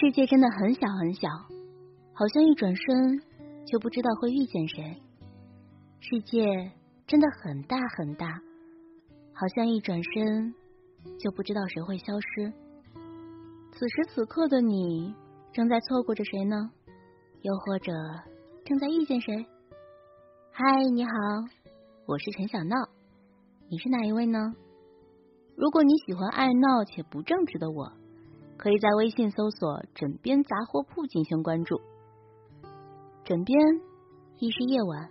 世界真的很小很小，好像一转身就不知道会遇见谁；世界真的很大很大，好像一转身就不知道谁会消失。此时此刻的你，正在错过着谁呢？又或者正在遇见谁？嗨，你好，我是陈小闹，你是哪一位呢？如果你喜欢爱闹且不正直的我。可以在微信搜索“枕边杂货铺”进行关注。枕边亦是夜晚，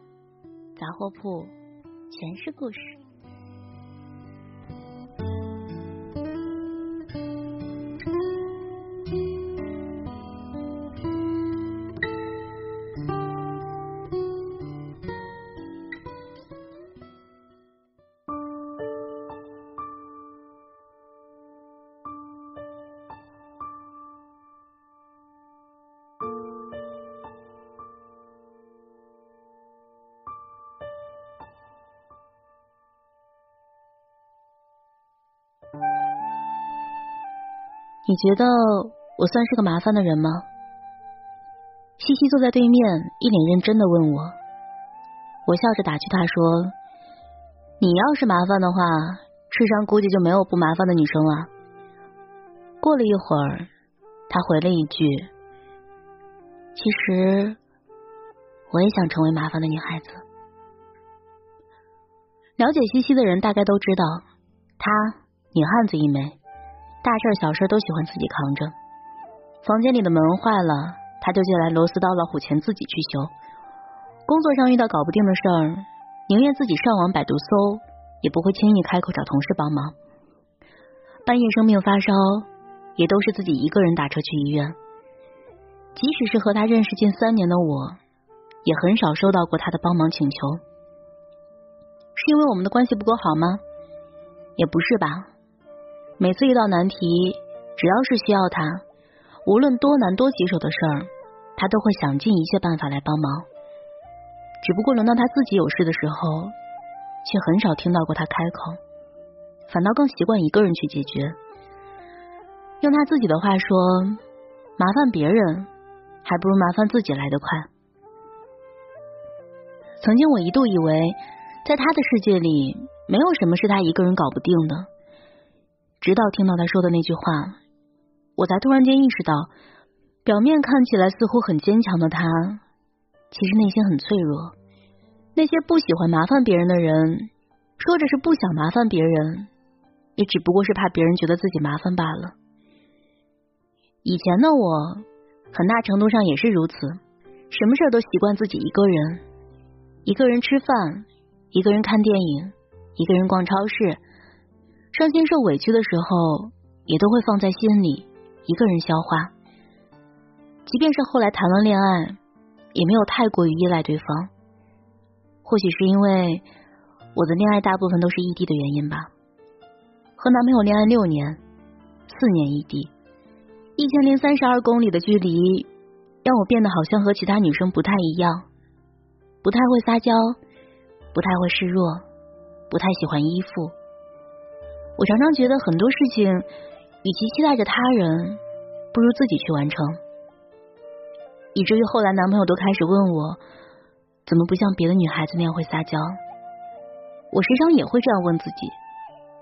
杂货铺全是故事。你觉得我算是个麻烦的人吗？西西坐在对面，一脸认真的问我。我笑着打趣他说：“你要是麻烦的话，世上估计就没有不麻烦的女生了。”过了一会儿，他回了一句：“其实我也想成为麻烦的女孩子。”了解西西的人大概都知道，她女汉子一枚。大事小事都喜欢自己扛着，房间里的门坏了，他就借来螺丝刀、老虎钳自己去修。工作上遇到搞不定的事儿，宁愿自己上网百度搜，也不会轻易开口找同事帮忙。半夜生病发烧，也都是自己一个人打车去医院。即使是和他认识近三年的我，也很少收到过他的帮忙请求。是因为我们的关系不够好吗？也不是吧。每次遇到难题，只要是需要他，无论多难多棘手的事儿，他都会想尽一切办法来帮忙。只不过轮到他自己有事的时候，却很少听到过他开口，反倒更习惯一个人去解决。用他自己的话说，麻烦别人还不如麻烦自己来得快。曾经我一度以为，在他的世界里，没有什么是他一个人搞不定的。直到听到他说的那句话，我才突然间意识到，表面看起来似乎很坚强的他，其实内心很脆弱。那些不喜欢麻烦别人的人，说着是不想麻烦别人，也只不过是怕别人觉得自己麻烦罢了。以前的我，很大程度上也是如此，什么事都习惯自己一个人，一个人吃饭，一个人看电影，一个人逛超市。伤心受委屈的时候，也都会放在心里，一个人消化。即便是后来谈了恋爱，也没有太过于依赖对方。或许是因为我的恋爱大部分都是异地的原因吧。和男朋友恋爱六年，四年异地，一千零三十二公里的距离，让我变得好像和其他女生不太一样，不太会撒娇，不太会示弱，不太喜欢依附。我常常觉得很多事情，与其期待着他人，不如自己去完成。以至于后来男朋友都开始问我，怎么不像别的女孩子那样会撒娇？我时常也会这样问自己，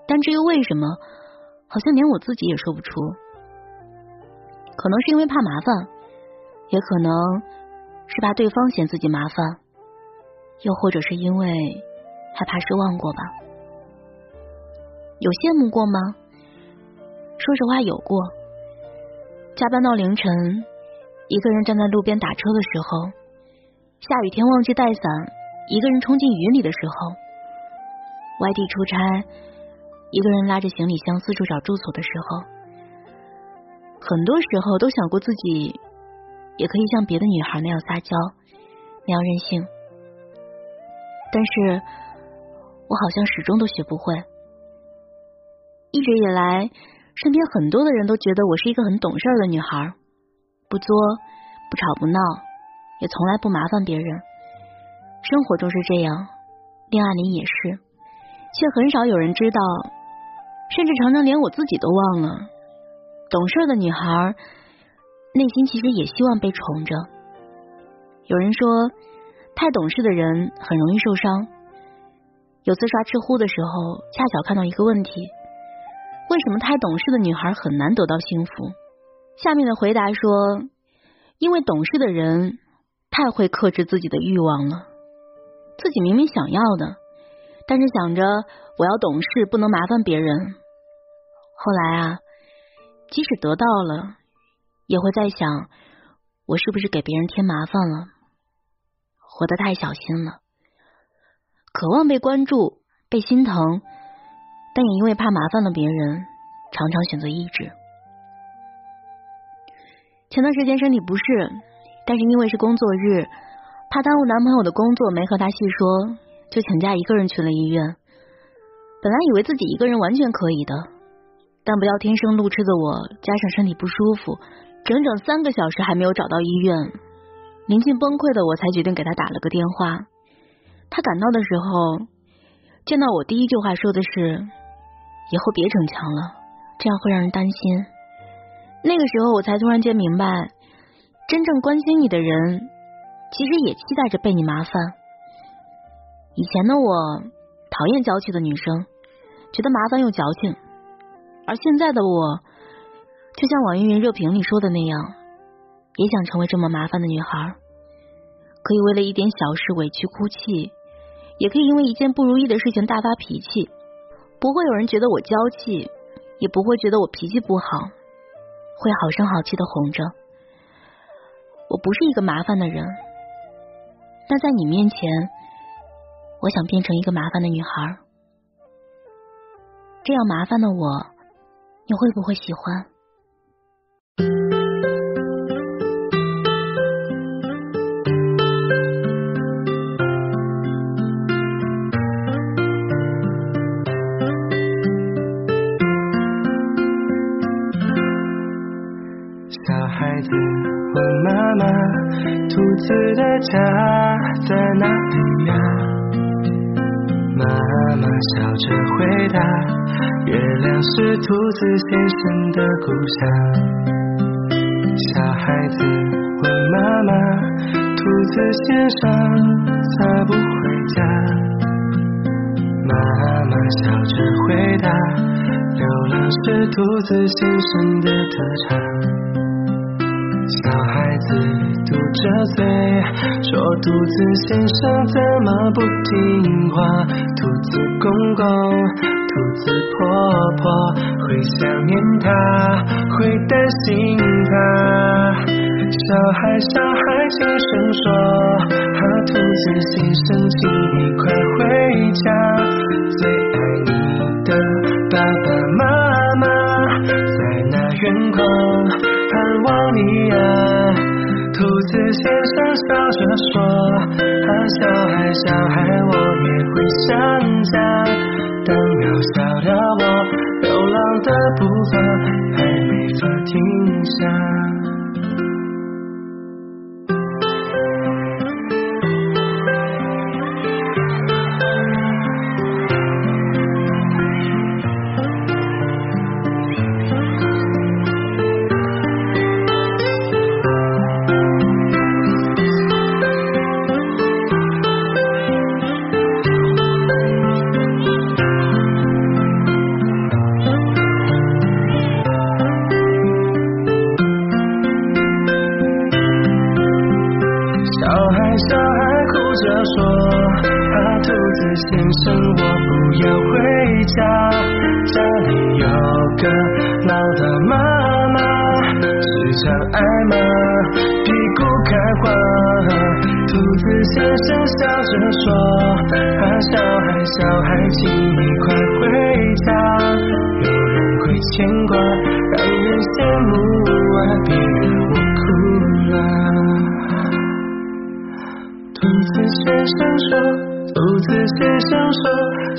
但至于为什么，好像连我自己也说不出。可能是因为怕麻烦，也可能是怕对方嫌自己麻烦，又或者是因为害怕失望过吧。有羡慕过吗？说实话，有过。加班到凌晨，一个人站在路边打车的时候，下雨天忘记带伞，一个人冲进雨里的时候，外地出差，一个人拉着行李箱四处找住所的时候，很多时候都想过自己也可以像别的女孩那样撒娇，那样任性，但是我好像始终都学不会。一直以来，身边很多的人都觉得我是一个很懂事的女孩，不作、不吵、不闹，也从来不麻烦别人。生活中是这样，恋爱里也是，却很少有人知道，甚至常常连我自己都忘了，懂事的女孩内心其实也希望被宠着。有人说，太懂事的人很容易受伤。有次刷知乎的时候，恰巧看到一个问题：为什么太懂事的女孩很难得到幸福？下面的回答说，因为懂事的人太会克制自己的欲望了。自己明明想要的，但是想着我要懂事，不能麻烦别人。后来啊，即使得到了，也会在想，我是不是给别人添麻烦了？活得太小心了，渴望被关注、被心疼，但也因为怕麻烦了别人，常常选择抑制。前段时间身体不适，但是因为是工作日。怕耽误男朋友的工作，没和他细说，就请假一个人去了医院。本来以为自己一个人完全可以的，但不要天生路痴的我，加上身体不舒服，整整三个小时还没有找到医院。临近崩溃的我，才决定给他打了个电话。他赶到的时候，见到我第一句话说的是：“以后别逞强了，这样会让人担心。”那个时候，我才突然间明白，真正关心你的人。其实也期待着被你麻烦。以前的我讨厌娇气的女生，觉得麻烦又矫情。而现在的我，就像网易云热评里说的那样，也想成为这么麻烦的女孩。可以为了一点小事委屈哭泣，也可以因为一件不如意的事情大发脾气。不会有人觉得我娇气，也不会觉得我脾气不好，会好声好气的哄着。我不是一个麻烦的人。但在你面前，我想变成一个麻烦的女孩，这样麻烦的我，你会不会喜欢？孩子问妈妈。兔子的家在哪里呀？妈妈笑着回答：月亮是兔子先生的故乡。小孩子问妈妈：兔子先生咋不回家？妈妈笑着回答：流浪是兔子先生的特长。小孩子嘟着嘴说：“兔子先生怎么不听话？兔子公公、兔子婆婆会想念他，会担心他。”小孩小孩轻声说：“啊，兔子先生，请你快回家，最爱你的爸爸妈妈望你呀，兔子先生笑着说：“啊，小孩，小孩，我也会想家。当渺小的我，流浪的步伐还没法停下。”个老的妈妈，时常挨骂，屁股开花。兔子先生笑着说：啊，小孩，小孩，请你快回家，有人会牵挂，让人羡慕啊，别让我哭了。兔子先生说。兔子先生说：“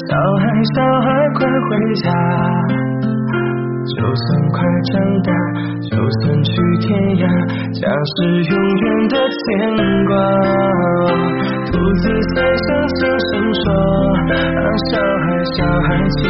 小孩，小孩，快回家！就算快长大，就算去天涯，家是永远的牵挂。”独自在想轻声说：“啊，小孩，小孩，请。”